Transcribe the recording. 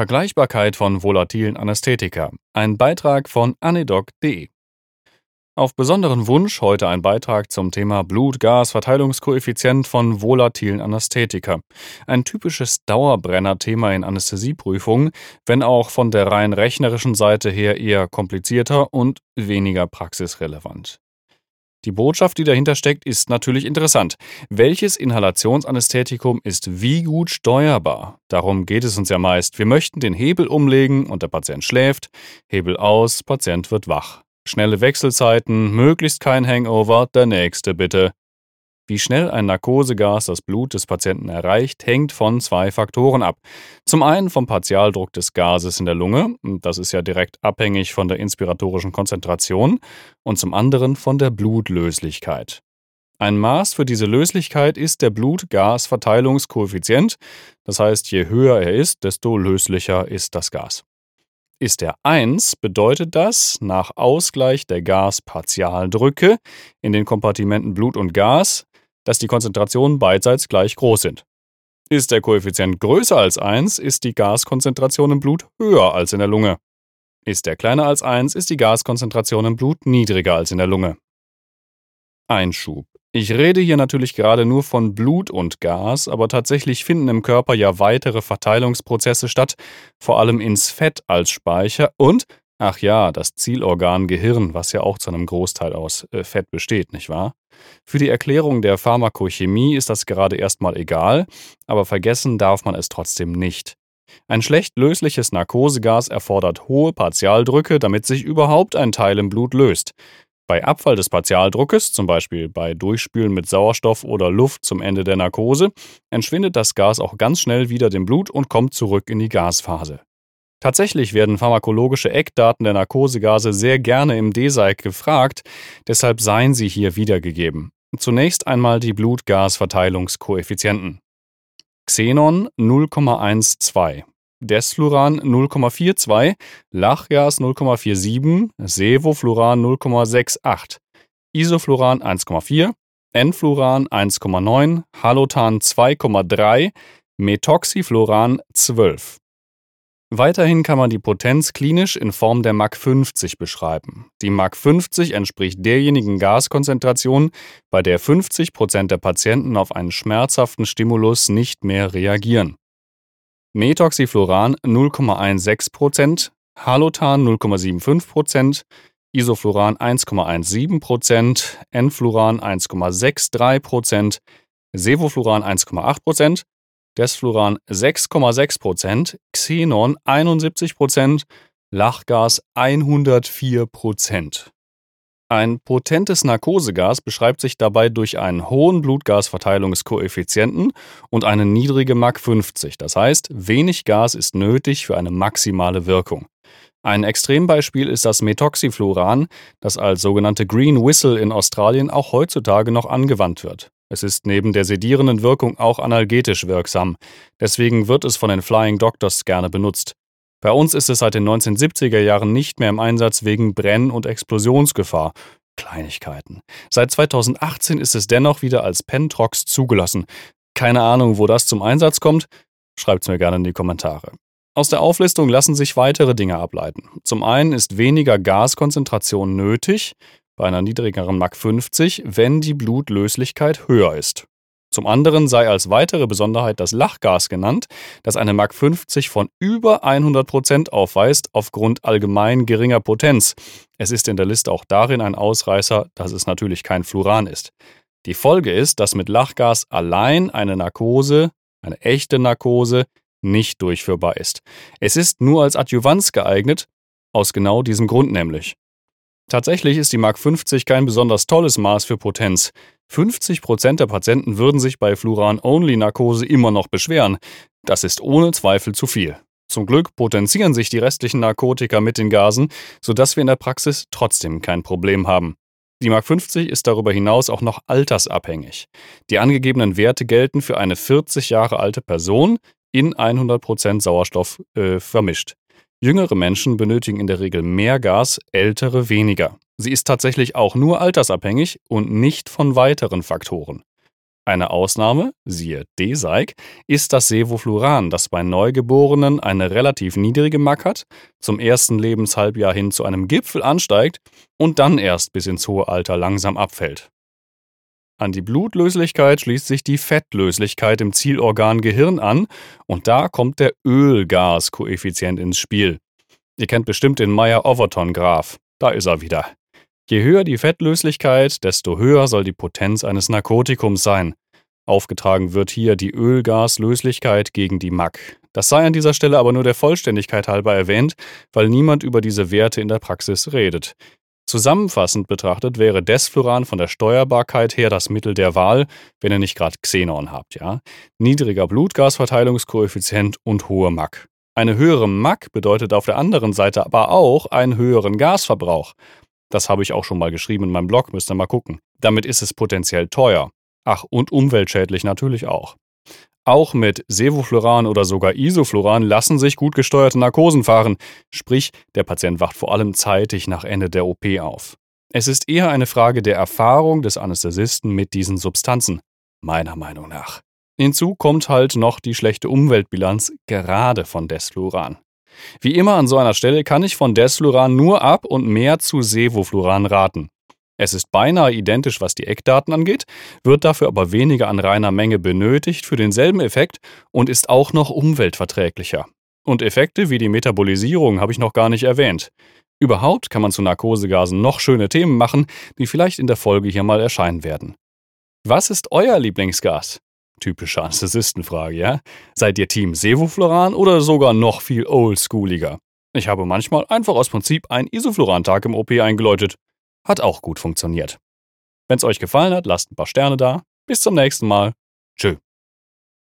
Vergleichbarkeit von volatilen Anästhetika. Ein Beitrag von anedoc.de. Auf besonderen Wunsch heute ein Beitrag zum Thema Blut-Gas-Verteilungskoeffizient von volatilen Anästhetika. Ein typisches Dauerbrenner-Thema in Anästhesieprüfungen, wenn auch von der rein rechnerischen Seite her eher komplizierter und weniger praxisrelevant. Die Botschaft, die dahinter steckt, ist natürlich interessant. Welches Inhalationsanästhetikum ist wie gut steuerbar? Darum geht es uns ja meist. Wir möchten den Hebel umlegen und der Patient schläft, Hebel aus, Patient wird wach. Schnelle Wechselzeiten, möglichst kein Hangover, der nächste bitte. Wie schnell ein Narkosegas das Blut des Patienten erreicht, hängt von zwei Faktoren ab. Zum einen vom Partialdruck des Gases in der Lunge, das ist ja direkt abhängig von der inspiratorischen Konzentration, und zum anderen von der Blutlöslichkeit. Ein Maß für diese Löslichkeit ist der Blut-Gas-Verteilungskoeffizient, das heißt, je höher er ist, desto löslicher ist das Gas. Ist er 1, bedeutet das nach Ausgleich der Gaspartialdrücke in den Kompartimenten Blut und Gas dass die Konzentrationen beidseits gleich groß sind. Ist der Koeffizient größer als 1, ist die Gaskonzentration im Blut höher als in der Lunge. Ist er kleiner als 1, ist die Gaskonzentration im Blut niedriger als in der Lunge. Einschub. Ich rede hier natürlich gerade nur von Blut und Gas, aber tatsächlich finden im Körper ja weitere Verteilungsprozesse statt, vor allem ins Fett als Speicher und Ach ja, das Zielorgan Gehirn, was ja auch zu einem Großteil aus äh, Fett besteht, nicht wahr? Für die Erklärung der Pharmakochemie ist das gerade erstmal egal, aber vergessen darf man es trotzdem nicht. Ein schlecht lösliches Narkosegas erfordert hohe Partialdrücke, damit sich überhaupt ein Teil im Blut löst. Bei Abfall des Partialdruckes, zum Beispiel bei Durchspülen mit Sauerstoff oder Luft zum Ende der Narkose, entschwindet das Gas auch ganz schnell wieder dem Blut und kommt zurück in die Gasphase. Tatsächlich werden pharmakologische Eckdaten der Narkosegase sehr gerne im DSEIC gefragt, deshalb seien sie hier wiedergegeben. Zunächst einmal die Blutgasverteilungskoeffizienten. Xenon 0,12, Desfluran 0,42, Lachgas 0,47, Sevofluran 0,68, Isofluran 1,4, Enfluran 1,9, Halotan 2,3, Methoxyfluran 12. Weiterhin kann man die Potenz klinisch in Form der Mach 50 beschreiben. Die Mach 50 entspricht derjenigen Gaskonzentration, bei der 50 Prozent der Patienten auf einen schmerzhaften Stimulus nicht mehr reagieren. Methoxyfluoran 0,16 Prozent, Halotan 0,75 Prozent, Isofluran 1,17 Prozent, Enfluran 1,63 Prozent, Sevofluran 1,8 Prozent Desfluran 6,6%, Xenon 71%, Lachgas 104%. Ein potentes Narkosegas beschreibt sich dabei durch einen hohen Blutgasverteilungskoeffizienten und eine niedrige Mach 50. Das heißt, wenig Gas ist nötig für eine maximale Wirkung. Ein Extrembeispiel ist das Methoxyfluoran, das als sogenannte Green Whistle in Australien auch heutzutage noch angewandt wird. Es ist neben der sedierenden Wirkung auch analgetisch wirksam. Deswegen wird es von den Flying Doctors gerne benutzt. Bei uns ist es seit den 1970er Jahren nicht mehr im Einsatz wegen Brenn- und Explosionsgefahr. Kleinigkeiten. Seit 2018 ist es dennoch wieder als Pentrox zugelassen. Keine Ahnung, wo das zum Einsatz kommt? Schreibt's mir gerne in die Kommentare. Aus der Auflistung lassen sich weitere Dinge ableiten. Zum einen ist weniger Gaskonzentration nötig, bei einer niedrigeren Mach 50, wenn die Blutlöslichkeit höher ist. Zum anderen sei als weitere Besonderheit das Lachgas genannt, das eine Mach 50 von über 100 Prozent aufweist aufgrund allgemein geringer Potenz. Es ist in der Liste auch darin ein Ausreißer, dass es natürlich kein Fluran ist. Die Folge ist, dass mit Lachgas allein eine Narkose, eine echte Narkose, nicht durchführbar ist. Es ist nur als Adjuvanz geeignet, aus genau diesem Grund nämlich. Tatsächlich ist die Mark 50 kein besonders tolles Maß für Potenz. 50% der Patienten würden sich bei Fluran-Only-Narkose immer noch beschweren. Das ist ohne Zweifel zu viel. Zum Glück potenzieren sich die restlichen Narkotika mit den Gasen, sodass wir in der Praxis trotzdem kein Problem haben. Die Mark 50 ist darüber hinaus auch noch altersabhängig. Die angegebenen Werte gelten für eine 40 Jahre alte Person in 100% Sauerstoff äh, vermischt. Jüngere Menschen benötigen in der Regel mehr Gas, ältere weniger. Sie ist tatsächlich auch nur altersabhängig und nicht von weiteren Faktoren. Eine Ausnahme, siehe D-Seig, ist das Sevofluran, das bei Neugeborenen eine relativ niedrige MAC hat, zum ersten Lebenshalbjahr hin zu einem Gipfel ansteigt und dann erst bis ins hohe Alter langsam abfällt. An die Blutlöslichkeit schließt sich die Fettlöslichkeit im Zielorgan Gehirn an und da kommt der Ölgaskoeffizient ins Spiel. Ihr kennt bestimmt den Meyer-Overton-Graph. Da ist er wieder. Je höher die Fettlöslichkeit, desto höher soll die Potenz eines Narkotikums sein. Aufgetragen wird hier die Ölgaslöslichkeit gegen die MAC. Das sei an dieser Stelle aber nur der Vollständigkeit halber erwähnt, weil niemand über diese Werte in der Praxis redet. Zusammenfassend betrachtet wäre Desfluran von der Steuerbarkeit her das Mittel der Wahl, wenn ihr nicht gerade Xenon habt, ja. Niedriger Blutgasverteilungskoeffizient und hohe MAC. Eine höhere MAC bedeutet auf der anderen Seite aber auch einen höheren Gasverbrauch. Das habe ich auch schon mal geschrieben in meinem Blog, müsst ihr mal gucken. Damit ist es potenziell teuer. Ach, und umweltschädlich natürlich auch. Auch mit Sevofluran oder sogar Isofluran lassen sich gut gesteuerte Narkosen fahren, sprich, der Patient wacht vor allem zeitig nach Ende der OP auf. Es ist eher eine Frage der Erfahrung des Anästhesisten mit diesen Substanzen, meiner Meinung nach. Hinzu kommt halt noch die schlechte Umweltbilanz gerade von Desfluran. Wie immer an so einer Stelle kann ich von Desfluran nur ab und mehr zu Sevofluran raten. Es ist beinahe identisch, was die Eckdaten angeht, wird dafür aber weniger an reiner Menge benötigt für denselben Effekt und ist auch noch umweltverträglicher. Und Effekte wie die Metabolisierung habe ich noch gar nicht erwähnt. Überhaupt kann man zu Narkosegasen noch schöne Themen machen, die vielleicht in der Folge hier mal erscheinen werden. Was ist euer Lieblingsgas? Typische Anästhesistenfrage, ja? Seid ihr Team Sevofluran oder sogar noch viel oldschooliger? Ich habe manchmal einfach aus Prinzip einen Isofluran-Tag im OP eingeläutet. Hat auch gut funktioniert. Wenn's euch gefallen hat, lasst ein paar Sterne da. Bis zum nächsten Mal. Tschö.